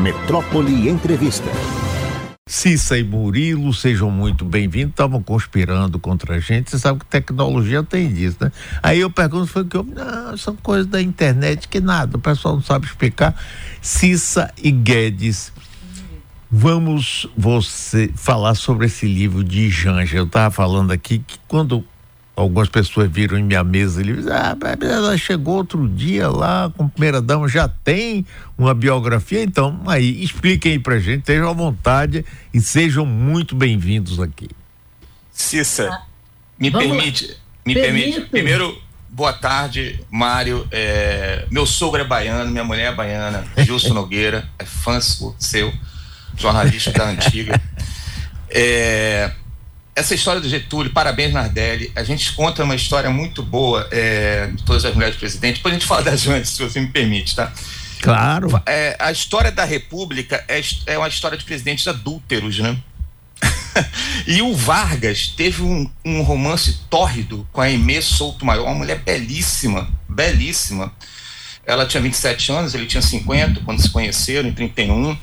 Metrópole Entrevista. Cissa e Murilo, sejam muito bem-vindos. Estavam conspirando contra a gente. Você sabe que tecnologia tem disso, né? Aí eu pergunto, foi que eu. Não, são coisas da internet que nada, o pessoal não sabe explicar. Cissa e Guedes. Vamos você falar sobre esse livro de Janja. Eu estava falando aqui que quando algumas pessoas viram em minha mesa ele disse, ah, ela chegou outro dia lá com primeira dama, já tem uma biografia, então aí expliquem aí pra gente, estejam à vontade e sejam muito bem-vindos aqui. Cissa, ah, me permite, me permite, primeiro, boa tarde, Mário, é, meu sogro é baiano, minha mulher é baiana, Gilson Nogueira, é fã seu, jornalista da antiga. É, essa história do Getúlio, parabéns Nardelli, a gente conta uma história muito boa é, de todas as mulheres presidentes, depois a gente fala das antes, se você me permite, tá? Claro. É, a história da República é, é uma história de presidentes adúlteros, né? e o Vargas teve um, um, romance tórrido com a Aimee Souto Maior, uma mulher belíssima, belíssima. Ela tinha 27 anos, ele tinha 50 quando se conheceram, em 31.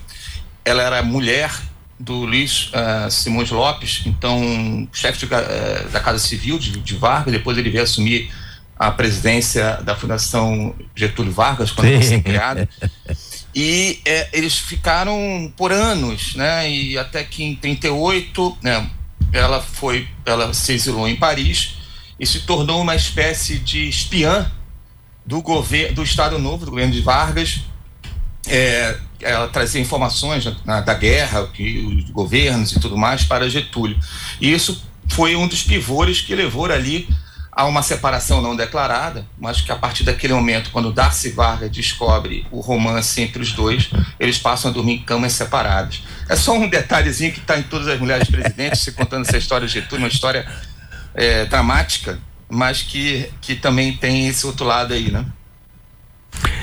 Ela era mulher do Luiz uh, Simões Lopes, então chefe de, uh, da Casa Civil de, de, Vargas, depois ele veio assumir a presidência da Fundação Getúlio Vargas, quando Sim. foi criada. E é, eles ficaram por anos, né? E até que em 38, né, ela foi, ela se exilou em Paris e se tornou uma espécie de espiã do governo do Estado Novo, do governo de Vargas, é, ela trazia informações da, da guerra, que os governos e tudo mais para Getúlio. E isso foi um dos pivôs que levou ali a uma separação não declarada, mas que a partir daquele momento, quando Darcy Vargas descobre o romance entre os dois, eles passam a dormir em camas separadas. É só um detalhezinho que está em todas as mulheres presidentes, se contando essa história de Getúlio, uma história é, dramática, mas que, que também tem esse outro lado aí, né?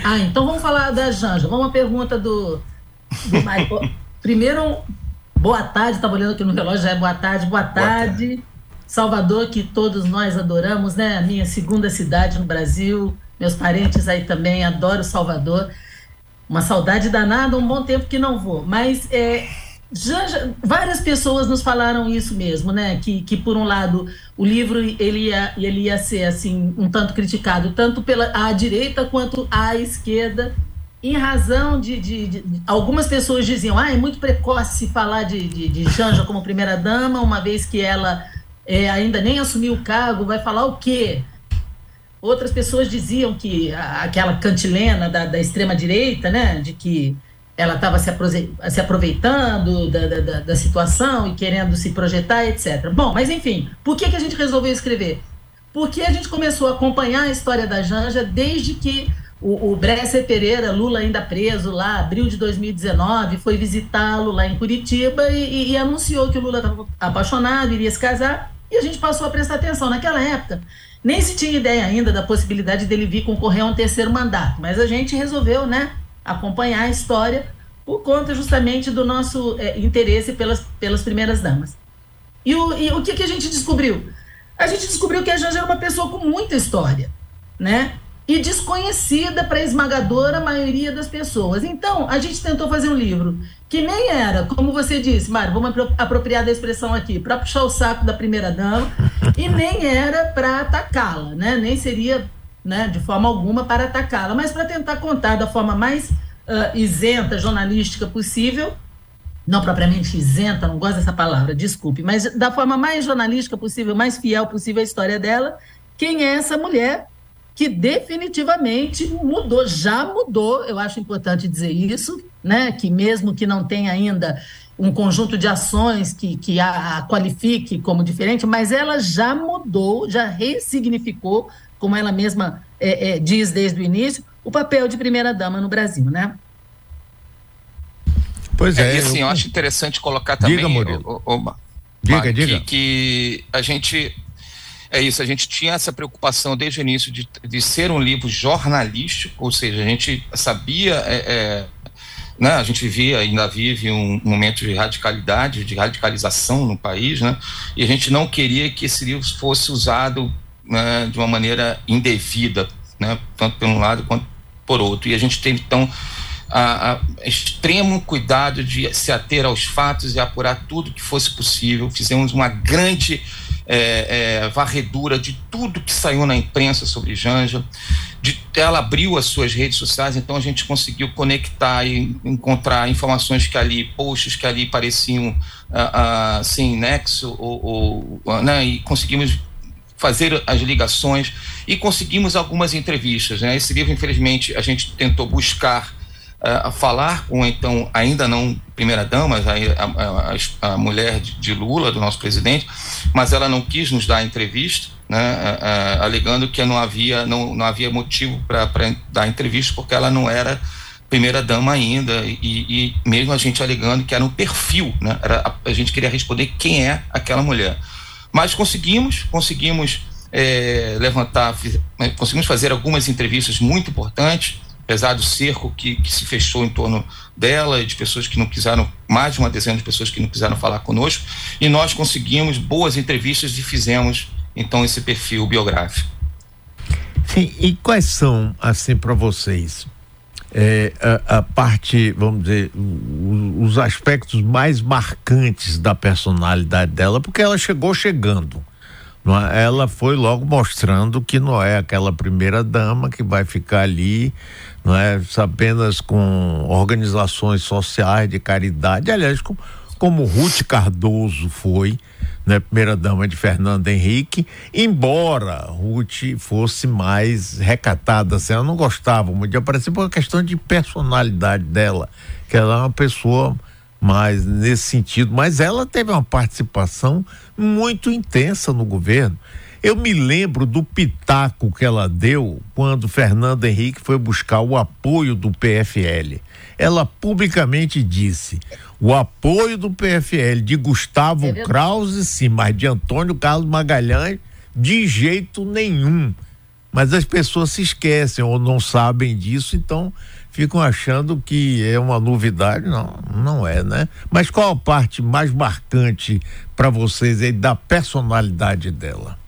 Ah, então vamos falar da Janja. Vamos uma pergunta do, do Michael. Primeiro, boa tarde, estava olhando aqui no relógio, já é boa tarde. Boa tarde. Boa tarde. Salvador, que todos nós adoramos, né? A minha segunda cidade no Brasil. Meus parentes aí também adoram Salvador. Uma saudade danada, um bom tempo que não vou. Mas é, já, já, várias pessoas nos falaram isso mesmo, né? Que, que por um lado o livro ele ia, ele ia ser assim um tanto criticado tanto pela a direita quanto a esquerda, em razão de, de, de algumas pessoas diziam, ah, é muito precoce falar de, de, de Janja como primeira dama, uma vez que ela é, ainda nem assumiu o cargo, vai falar o quê? Outras pessoas diziam que aquela cantilena da, da extrema direita, né? De que ela estava se, aproveitando da, da, da, situação e querendo se projetar, etc. Bom, mas enfim, por que, que a gente resolveu escrever? Porque a gente começou a acompanhar a história da Janja desde que o, o Bresser Pereira, Lula ainda preso lá, abril de 2019, foi visitá-lo lá em Curitiba e, e, e anunciou que o Lula estava apaixonado, iria se casar, e a gente passou a prestar atenção. Naquela época, nem se tinha ideia ainda da possibilidade dele vir concorrer a um terceiro mandato, mas a gente resolveu, né? Acompanhar a história por conta justamente do nosso é, interesse pelas, pelas primeiras damas. E o, e o que, que a gente descobriu? A gente descobriu que a Janja era uma pessoa com muita história, né? E desconhecida para a esmagadora maioria das pessoas. Então, a gente tentou fazer um livro que nem era, como você disse, Mário, vamos apropriar da expressão aqui, para puxar o saco da primeira dama, e nem era para atacá-la, né? Nem seria né, de forma alguma para atacá-la, mas para tentar contar da forma mais uh, isenta, jornalística possível, não propriamente isenta, não gosto dessa palavra, desculpe, mas da forma mais jornalística possível, mais fiel possível a história dela, quem é essa mulher que definitivamente mudou, já mudou, eu acho importante dizer isso, né, que mesmo que não tenha ainda um conjunto de ações que, que a, a qualifique como diferente, mas ela já mudou, já ressignificou como ela mesma é, é, diz desde o início, o papel de primeira-dama no Brasil, né? Pois é. é e assim, eu... eu acho interessante colocar também. Diga, Murilo. O, o, diga, diga. Que, que a gente é isso, a gente tinha essa preocupação desde o início de, de ser um livro jornalístico, ou seja, a gente sabia, é, é, né, a gente vivia, ainda vive um momento de radicalidade, de radicalização no país, né, e a gente não queria que esse livro fosse usado né, de uma maneira indevida, né, tanto por um lado quanto por outro. E a gente teve, então, a, a, extremo cuidado de se ater aos fatos e apurar tudo que fosse possível. Fizemos uma grande é, é, varredura de tudo que saiu na imprensa sobre Janja. De, ela abriu as suas redes sociais, então a gente conseguiu conectar e encontrar informações que ali, posts que ali pareciam uh, uh, sem nexo, ou, ou né, e conseguimos fazer as ligações e conseguimos algumas entrevistas. Né? Esse livro, infelizmente, a gente tentou buscar uh, falar com, então, ainda não primeira-dama, a, a, a, mulher de, de, Lula, do nosso presidente, mas ela não quis nos dar entrevista, né? Uh, uh, alegando que não havia, não, não havia motivo para dar entrevista, porque ela não era primeira-dama ainda, e, e, mesmo a gente alegando que era um perfil, né? era, a, a gente queria responder quem é aquela mulher. Mas conseguimos, conseguimos é, levantar, conseguimos fazer algumas entrevistas muito importantes, apesar do cerco que, que, se fechou em torno dela e de pessoas que não quiseram, mais de uma dezena de pessoas que não quiseram falar conosco, e nós conseguimos boas entrevistas e fizemos então esse perfil biográfico. Sim, e quais são, assim, para vocês, é, a, a, parte, vamos dizer, os aspectos mais marcantes da personalidade dela, porque ela chegou chegando. É? Ela foi logo mostrando que não é aquela primeira dama que vai ficar ali, não é apenas com organizações sociais de caridade, aliás, como, como Ruth Cardoso foi, né, primeira dama de Fernando Henrique, embora Ruth fosse mais recatada, assim, ela não gostava muito de aparecer por uma questão de personalidade dela, que ela é uma pessoa mais nesse sentido, mas ela teve uma participação muito intensa no governo. Eu me lembro do pitaco que ela deu quando Fernando Henrique foi buscar o apoio do PFL. Ela publicamente disse: o apoio do PFL de Gustavo é Krause, sim, mas de Antônio Carlos Magalhães, de jeito nenhum. Mas as pessoas se esquecem ou não sabem disso, então ficam achando que é uma novidade. Não, não é, né? Mas qual a parte mais marcante para vocês aí da personalidade dela?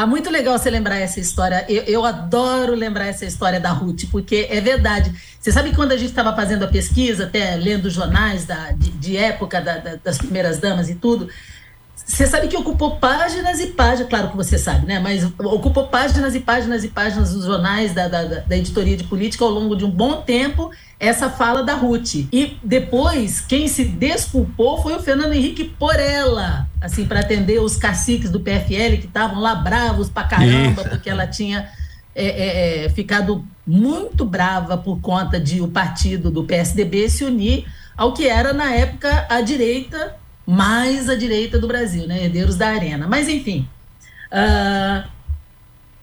Ah, muito legal você lembrar essa história. Eu, eu, adoro lembrar essa história da Ruth, porque é verdade. Você sabe que quando a gente estava fazendo a pesquisa, até lendo jornais da, de, de época da, da, das primeiras damas e tudo, você sabe que ocupou páginas e páginas, claro que você sabe, né? Mas ocupou páginas e páginas e páginas dos jornais da, da, da, editoria de política ao longo de um bom tempo essa fala da Ruth. E depois, quem se desculpou foi o Fernando Henrique por ela, assim, para atender os caciques do PFL que estavam lá bravos pra caramba, Isso. porque ela tinha é, é, é, ficado muito brava por conta de o partido do PSDB se unir ao que era, na época, a direita mais a direita do Brasil, né? Herdeiros da Arena. Mas, enfim. Uh,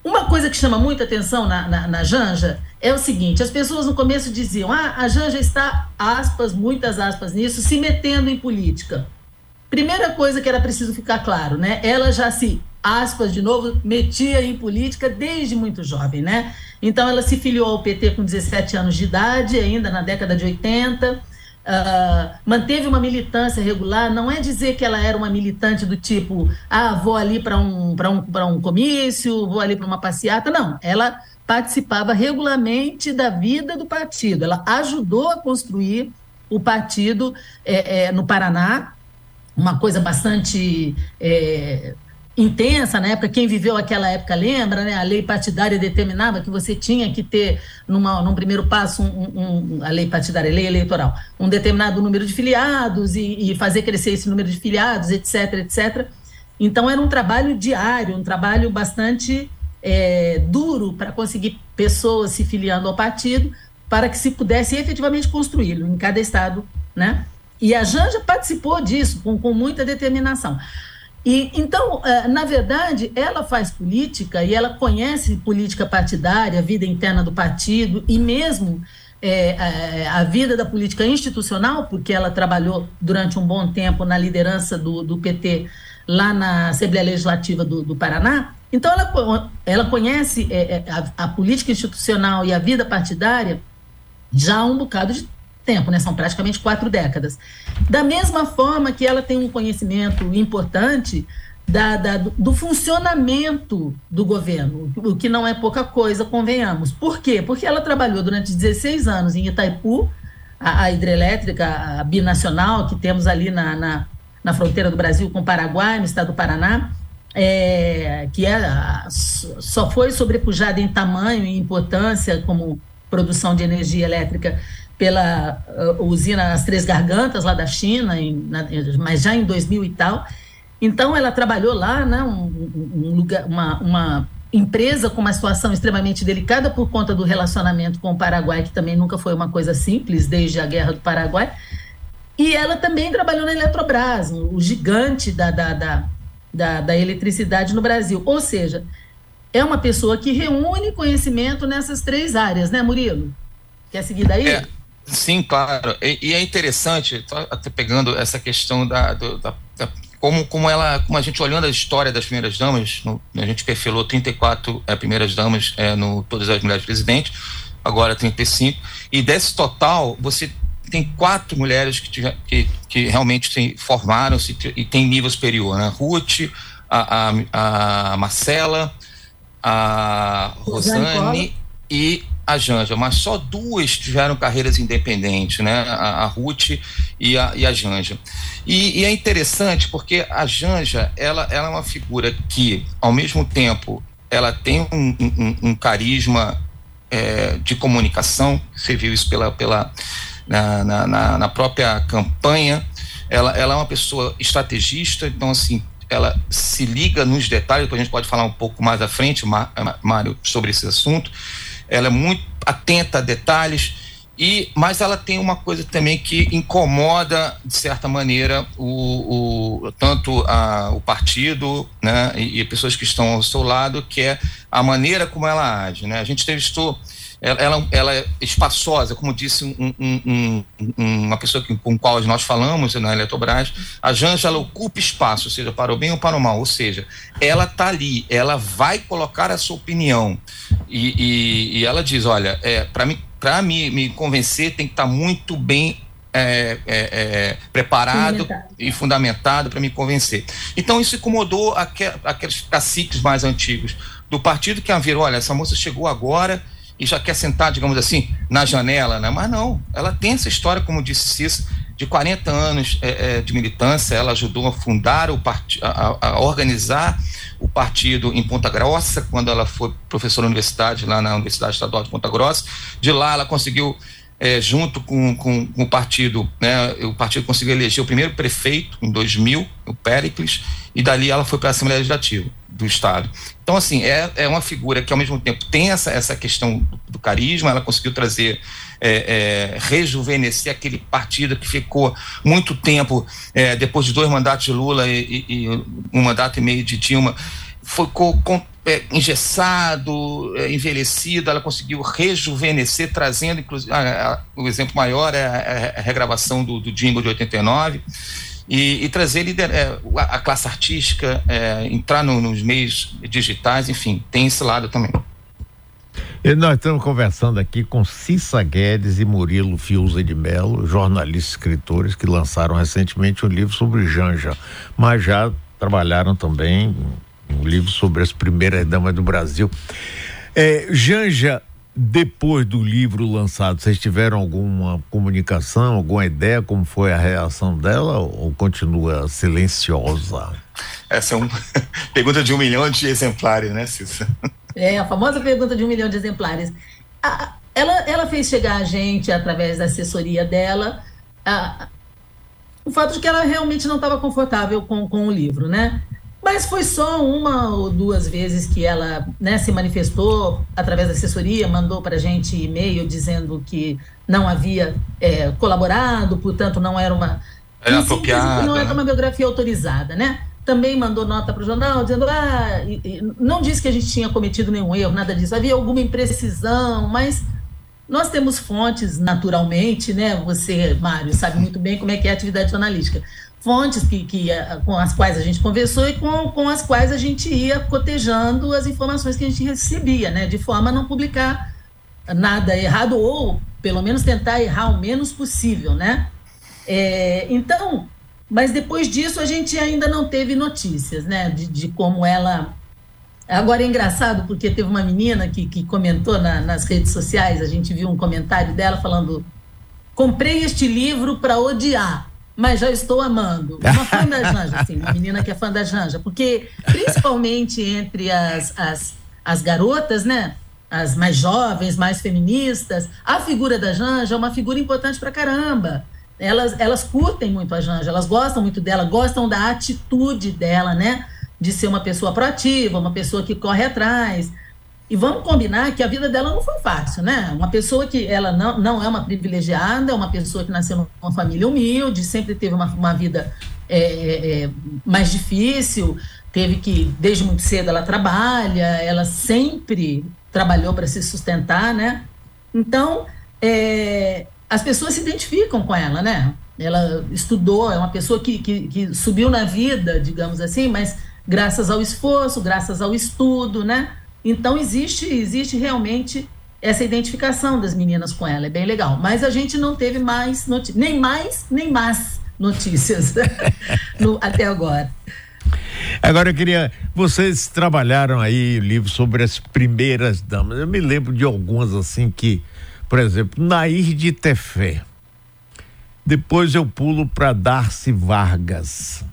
uma coisa que chama muita atenção na, na, na, Janja é o seguinte: as pessoas no começo diziam, ah, a Janja está, aspas, muitas aspas nisso, se metendo em política. Primeira coisa que era preciso ficar claro, né? Ela já se, aspas de novo, metia em política desde muito jovem, né? Então ela se filiou ao PT com 17 anos de idade, ainda na década de 80 Uh, manteve uma militância regular, não é dizer que ela era uma militante do tipo, ah, vou ali para um, um, um comício, vou ali para uma passeata. Não, ela participava regularmente da vida do partido. Ela ajudou a construir o partido é, é, no Paraná, uma coisa bastante é, intensa, né? Para quem viveu aquela época lembra, né? A lei partidária determinava que você tinha que ter, numa, num primeiro passo, um, um, a lei partidária, a lei eleitoral, um determinado número de filiados e, e, fazer crescer esse número de filiados, etc, etc. Então era um trabalho diário, um trabalho bastante é, duro para conseguir pessoas se filiando ao partido, para que se pudesse efetivamente construí-lo em cada estado, né? E a Janja participou disso com, com muita determinação. E, então, é, na verdade, ela faz política e ela conhece política partidária, a vida interna do partido e mesmo é, a, é, a, vida da política institucional, porque ela trabalhou durante um bom tempo na liderança do, do PT lá na Assembleia Legislativa do, do Paraná. Então, ela, ela conhece é, a, a política institucional e a vida partidária já há um bocado de tempo, né? São praticamente quatro décadas. Da mesma forma que ela tem um conhecimento importante da, da, do funcionamento do governo, o que não é pouca coisa, convenhamos. Por quê? Porque ela trabalhou durante 16 anos em Itaipu, a, a hidrelétrica a binacional que temos ali na, na, na, fronteira do Brasil com o Paraguai, no estado do Paraná, é, que é, só foi sobrepujada em tamanho e importância como produção de energia elétrica pela uh, usina As Três Gargantas, lá da China, em, na, mas já em 2000 e tal. Então, ela trabalhou lá, né, um, um lugar, uma, uma empresa com uma situação extremamente delicada por conta do relacionamento com o Paraguai, que também nunca foi uma coisa simples desde a Guerra do Paraguai. E ela também trabalhou na Eletrobras, o gigante da, da, da, da, da eletricidade no Brasil. Ou seja, é uma pessoa que reúne conhecimento nessas três áreas, né, Murilo? Quer seguir daí? É, sim, claro. E, e, é interessante, até pegando essa questão da, do, da, da como, como ela, como a gente olhando a história das primeiras damas, no, a gente perfilou 34 é, primeiras damas é, no Todas as Mulheres Presidentes, agora 35, e desse total, você tem quatro mulheres que, que, que realmente formaram-se e tem nível superior, né? Ruth, a, a, a Marcela, a Rosane e a Janja, mas só duas tiveram carreiras independentes, né? A, a Ruth e a, e a Janja. E, e, é interessante porque a Janja, ela, ela é uma figura que, ao mesmo tempo, ela tem um, um, um carisma é, de comunicação, você viu isso pela, pela, na, na, na própria campanha, ela, ela é uma pessoa estrategista, então, assim, ela se liga nos detalhes, depois a gente pode falar um pouco mais à frente, Mário, sobre esse assunto, ela é muito atenta a detalhes e mas ela tem uma coisa também que incomoda de certa maneira o, o tanto a, o partido né e, e, pessoas que estão ao seu lado que é a maneira como ela age né. A gente entrevistou ela, ela é espaçosa, como disse um, um, um, uma pessoa que, com qual nós falamos na Eletrobras, a Janja ela ocupa espaço, seja para o bem ou para o mal, ou seja, ela está ali, ela vai colocar a sua opinião e, e, e ela diz, olha, é, para me, me, me convencer tem que estar tá muito bem é, é, é, preparado fundamentado. e fundamentado para me convencer. Então isso incomodou aqueles caciques mais antigos do partido que viram, olha, essa moça chegou agora e já quer sentar, digamos assim, na janela, né? Mas não, ela tem essa história, como disse Cícero, de 40 anos é, é, de militância, ela ajudou a fundar o partido, a, a, organizar o partido em Ponta Grossa, quando ela foi professora universidade lá na Universidade Estadual de Ponta Grossa. De lá ela conseguiu, é, junto com, com, com, o partido, né, o partido conseguiu eleger o primeiro prefeito em 2000, o Péricles, e dali ela foi para a Assembleia Legislativa do Estado. Então, assim, é, é uma figura que, ao mesmo tempo, tem essa, essa questão do, carisma, ela conseguiu trazer, é, é, rejuvenescer aquele partido que ficou muito tempo, é, depois de dois mandatos de Lula e, e, e, um mandato e meio de Dilma, ficou com, é, engessado, é, envelhecido, ela conseguiu rejuvenescer, trazendo, inclusive, o exemplo maior é a, a regravação do, do jingle de 89, e, e trazer lider, é, a, classe artística, é, entrar no, nos meios digitais, enfim, tem esse lado também. E nós estamos conversando aqui com Cissa Guedes e Murilo Fiuza de Mello, jornalistas e escritores que lançaram recentemente um livro sobre Janja, mas já trabalharam também um livro sobre as primeiras damas do Brasil. É, Janja depois do livro lançado, vocês tiveram alguma comunicação, alguma ideia como foi a reação dela ou continua silenciosa? Essa é uma pergunta de um milhão de exemplares, né, Cissa? É, a famosa pergunta de um milhão de exemplares. A, ela, ela fez chegar a gente, através da assessoria dela, a, o fato de que ela realmente não estava confortável com, com o livro, né? Mas foi só uma ou duas vezes que ela né, se manifestou através da assessoria, mandou para a gente e-mail dizendo que não havia é, colaborado, portanto não era uma. Era apropriada. Não era né? uma biografia autorizada, né? Também mandou nota para o jornal dizendo, ah, não disse que a gente tinha cometido nenhum erro, nada disso. Havia alguma imprecisão, mas nós temos fontes naturalmente, né? Você, Mário, sabe muito bem como é que é a atividade jornalística fontes que, que, eh, com as quais a gente conversou e com, com as quais a gente ia cotejando as informações que a gente recebia, né? De forma a não publicar nada errado ou, pelo menos, tentar errar o menos possível, né? É, então, Mas depois disso a gente ainda não teve notícias, né? De, de como ela. Agora é engraçado porque teve uma menina que, que comentou na, nas redes sociais, a gente viu um comentário dela falando: comprei este livro para odiar, mas já estou amando. Uma fã da Janja, assim, uma menina que é fã da Janja, porque principalmente entre as, as, as garotas, né? As mais jovens, mais feministas, a figura da Janja é uma figura importante para caramba elas, elas curtem muito a Janja, elas gostam muito dela, gostam da atitude dela, né? De ser uma pessoa proativa, uma pessoa que corre atrás. E vamos combinar que a vida dela não foi fácil, né? Uma pessoa que ela não, não é uma privilegiada, é uma pessoa que nasceu numa família humilde, sempre teve uma, uma vida é, é, é mais difícil, teve que, desde muito cedo, ela trabalha, ela sempre trabalhou para se sustentar, né? Então, é, as pessoas se identificam com ela, né? Ela estudou, é uma pessoa que, que, que, subiu na vida, digamos assim, mas graças ao esforço, graças ao estudo, né? Então existe, existe realmente essa identificação das meninas com ela, é bem legal. Mas a gente não teve mais notícias, nem mais, nem mais notícias no, até agora. Agora eu queria. Vocês trabalharam aí livro sobre as primeiras damas. Eu me lembro de algumas assim que por exemplo, Nair de Tefé. Depois eu pulo para Darcy Vargas,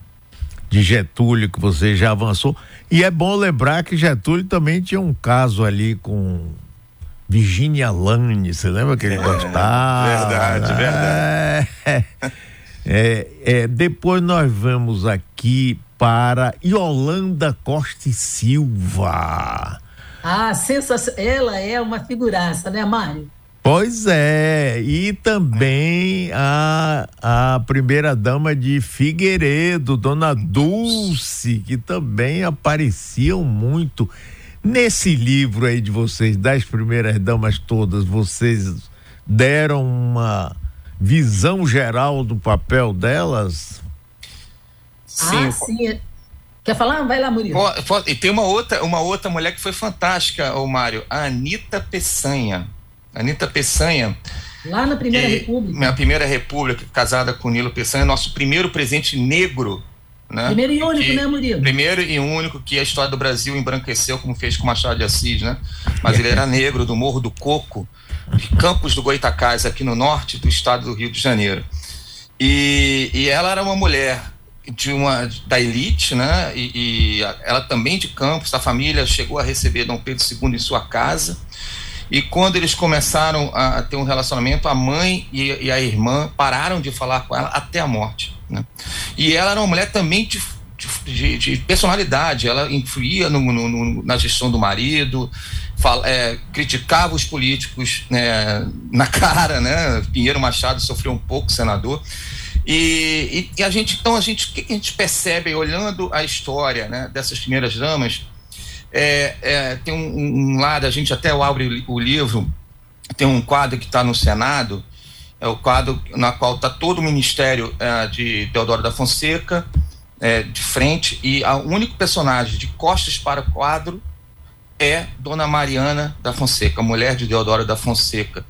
de Getúlio, que você já avançou. E é bom lembrar que Getúlio também tinha um caso ali com Virginia Lane, você lembra que ele é, gostava? Verdade, verdade. É, é, é, depois nós vamos aqui para Yolanda Costa e Silva. Ah, sensacional. Ela é uma figuraça, né, Mário? Pois é, e também a, a primeira dama de Figueiredo, Dona Dulce, que também apareciam muito. Nesse livro aí de vocês, das primeiras damas todas, vocês deram uma visão geral do papel delas? Sim. Ah, sim. Quer falar? Vai lá, Murilo. E tem uma outra, uma outra mulher que foi fantástica, o Mário, a Anitta Peçanha. Anitta Peçanha. Lá na Primeira é, República. Minha Primeira República, casada com Nilo Peçanha, nosso primeiro presente negro. Né? Primeiro e único, que, né, Murilo? Primeiro e único que a história do Brasil embranqueceu, como fez com Machado de Assis, né? Mas ele era negro, do Morro do Coco, de Campos do Goitacás, aqui no norte do estado do Rio de Janeiro. E, e ela era uma mulher de uma da elite, né? E, e ela também de Campos, da família, chegou a receber Dom Pedro II em sua casa e quando eles começaram a, ter um relacionamento, a mãe e, e, a irmã pararam de falar com ela até a morte. Né? E ela era uma mulher também de, de, de personalidade, ela influía no, no, no, na gestão do marido, fala, é, criticava os políticos né, na cara, né? Pinheiro Machado sofreu um pouco, senador. E, e, e, a gente, então, a gente, o que a gente percebe olhando a história né, dessas primeiras damas? É, é, tem um, um, lado, a gente até abre o livro, tem um quadro que está no Senado, é o quadro na qual está todo o ministério é, de Deodoro da Fonseca é, de frente e o único personagem de costas para o quadro é Dona Mariana da Fonseca, mulher de Deodoro da Fonseca.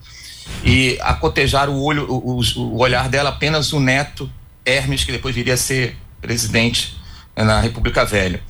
E a cotejar o olho, o, o olhar dela apenas o neto Hermes, que depois viria a ser presidente na República Velha.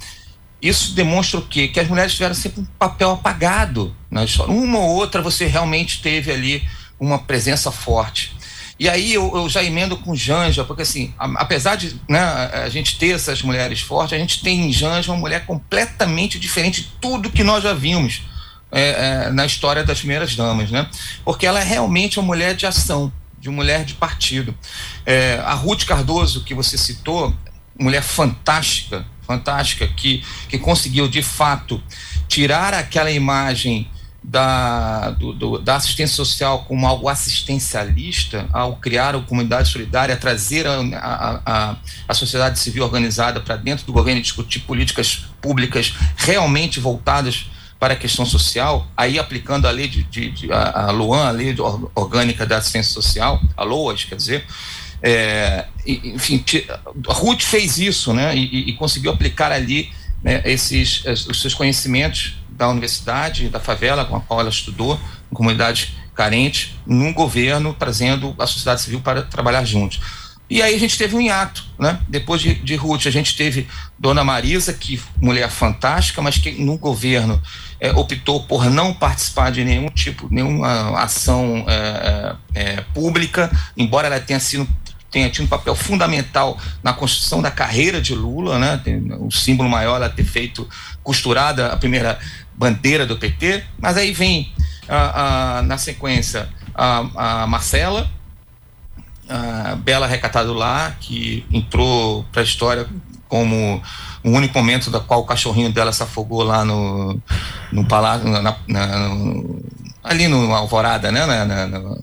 Isso demonstra o quê? Que as mulheres tiveram sempre um papel apagado na história. Uma ou outra você realmente teve ali uma presença forte. E aí eu, eu já emendo com Janja, porque assim, apesar de né, a gente ter essas mulheres fortes, a gente tem em Janja uma mulher completamente diferente de tudo que nós já vimos é, é, na história das primeiras damas, né? Porque ela é realmente uma mulher de ação, de mulher de partido. É, a Ruth Cardoso, que você citou, mulher fantástica, fantástica, que, que conseguiu de fato tirar aquela imagem da, do, do, da assistência social como algo assistencialista, ao criar a comunidade solidária, trazer a, a, a, a sociedade civil organizada para dentro do governo e discutir políticas públicas realmente voltadas para a questão social, aí aplicando a lei de, de, de a, a LOAN, a lei orgânica da assistência social, a LOAS, quer dizer, é, enfim, Ruth fez isso, né? E, e conseguiu aplicar ali né, esses os seus conhecimentos da universidade, da favela com a qual ela estudou, em comunidades carentes, num governo, trazendo a sociedade civil para trabalhar juntos. E aí a gente teve um hiato, né? Depois de, de Ruth, a gente teve Dona Marisa, que mulher fantástica, mas que no governo é, optou por não participar de nenhum tipo, nenhuma ação é, é, pública, embora ela tenha sido tenha tido um papel fundamental na construção da carreira de Lula, né? O símbolo maior ela ter feito costurada a primeira bandeira do PT, mas aí vem a, a, na sequência a, a Marcela, a Bela Recatado lá, que entrou para a história como o único momento da qual o cachorrinho dela se afogou lá no, no palácio, na, na, no, ali no Alvorada, né? Na, na,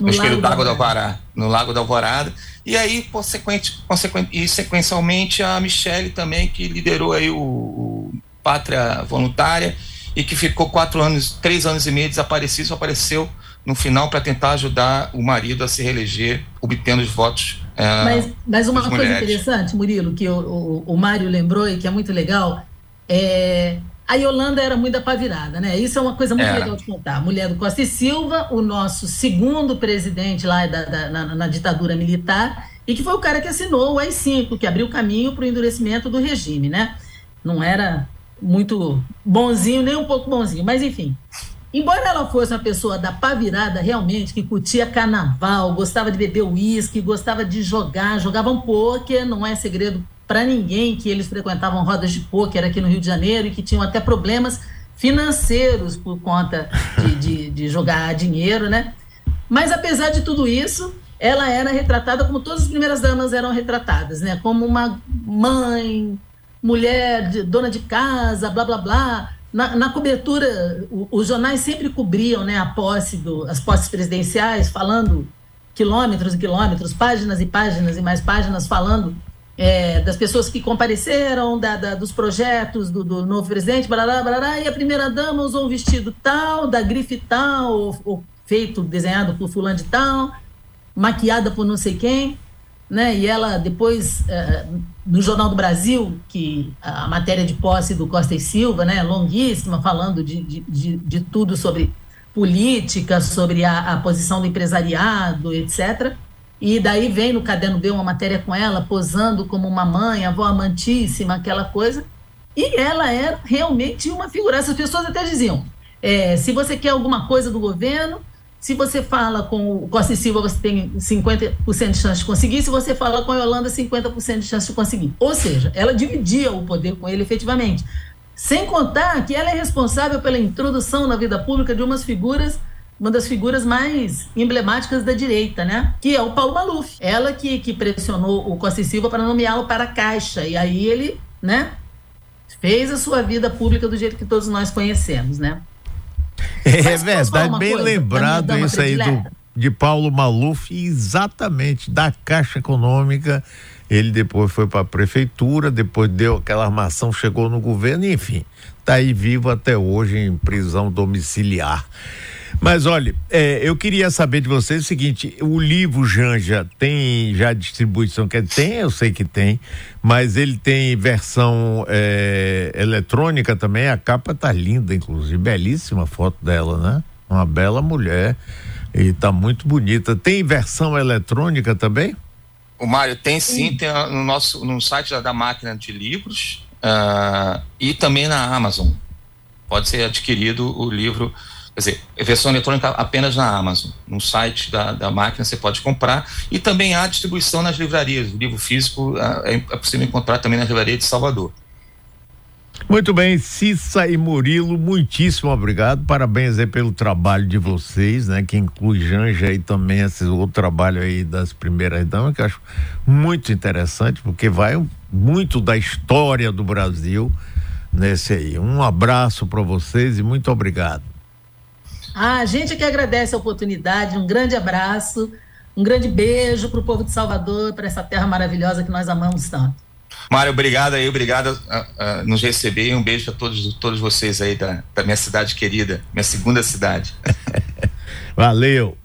no, espelho d'água do Alvorada, no Lago da Alvorada. E aí, consequente, consequente, e sequencialmente, a Michelle também, que liderou aí o, o Pátria Voluntária e que ficou quatro anos, três anos e meio desaparecido, só apareceu no final para tentar ajudar o marido a se reeleger, obtendo os votos. É, mas, mas uma coisa mulheres. interessante, Murilo, que o, o, o Mário lembrou e que é muito legal, é, a Yolanda era muito da pavirada, né? Isso é uma coisa muito era. legal de contar. Mulher do Costa e Silva, o nosso segundo presidente lá da, da na, na, ditadura militar, e que foi o cara que assinou o AI-5, que abriu caminho para o endurecimento do regime, né? Não era muito bonzinho, nem um pouco bonzinho, mas enfim. Embora ela fosse uma pessoa da pavirada realmente, que curtia carnaval, gostava de beber uísque, gostava de jogar, jogavam pôquer, não é segredo para ninguém que eles frequentavam rodas de pôquer aqui no Rio de Janeiro e que tinham até problemas financeiros por conta de, de, de jogar dinheiro, né? Mas apesar de tudo isso, ela era retratada como todas as primeiras damas eram retratadas, né? Como uma mãe, mulher, de, dona de casa, blá blá blá na, na cobertura, o, os jornais sempre cobriam né, a posse do, as posses presidenciais, falando quilômetros e quilômetros, páginas e páginas e mais páginas, falando é, das pessoas que compareceram, da, da, dos projetos do, do novo presidente, barará, barará, e a primeira-dama usou um vestido tal, da grife tal, ou, ou feito, desenhado por fulano de tal, maquiada por não sei quem né? E ela depois uh, no Jornal do Brasil, que a matéria de posse do Costa e Silva, né, longuíssima, falando de, de, de, de tudo sobre política, sobre a, a, posição do empresariado, etc. E daí vem no Caderno B uma matéria com ela, posando como uma mãe, avó amantíssima, aquela coisa. E ela era realmente uma figura. Essas pessoas até diziam: é, se você quer alguma coisa do governo, se você fala com o Costa Silva, você tem 50% de chance de conseguir. Se você fala com a Yolanda, 50% de chance de conseguir. Ou seja, ela dividia o poder com ele efetivamente. Sem contar que ela é responsável pela introdução na vida pública de umas figuras, uma das figuras mais emblemáticas da direita, né? Que é o Paulo Maluf. Ela que, que pressionou o Costa e Silva para nomeá-lo para a Caixa. E aí ele, né? Fez a sua vida pública do jeito que todos nós conhecemos, né? É verdade, bem coisa, lembrado isso aí do, de Paulo Maluf, exatamente, da Caixa Econômica. Ele depois foi para a prefeitura, depois deu aquela armação, chegou no governo, enfim, está aí vivo até hoje em prisão domiciliar. Mas olha, é, eu queria saber de vocês o seguinte: o livro Janja tem já distribuição? Que tem, eu sei que tem, mas ele tem versão é, eletrônica também. A capa tá linda, inclusive, belíssima foto dela, né? Uma bela mulher e tá muito bonita. Tem versão eletrônica também? O Mário tem sim, tem no nosso no site da, da máquina de livros uh, e também na Amazon. Pode ser adquirido o livro Quer dizer, versão eletrônica apenas na Amazon. No site da, da máquina você pode comprar. E também há distribuição nas livrarias. O livro físico ah, é, é possível encontrar também na livraria de Salvador. Muito bem, Cissa e Murilo, muitíssimo obrigado. Parabéns aí pelo trabalho de vocês, né? Que inclui Janja e também esse outro trabalho aí das primeiras damas, que eu acho muito interessante, porque vai muito da história do Brasil nesse aí. Um abraço para vocês e muito obrigado. Ah, a gente que agradece a oportunidade, um grande abraço, um grande beijo para o povo de Salvador, para essa terra maravilhosa que nós amamos tanto. Mário, obrigado aí, obrigado a, a nos receber. Um beijo a todos, todos vocês aí da, da minha cidade querida, minha segunda cidade. Valeu.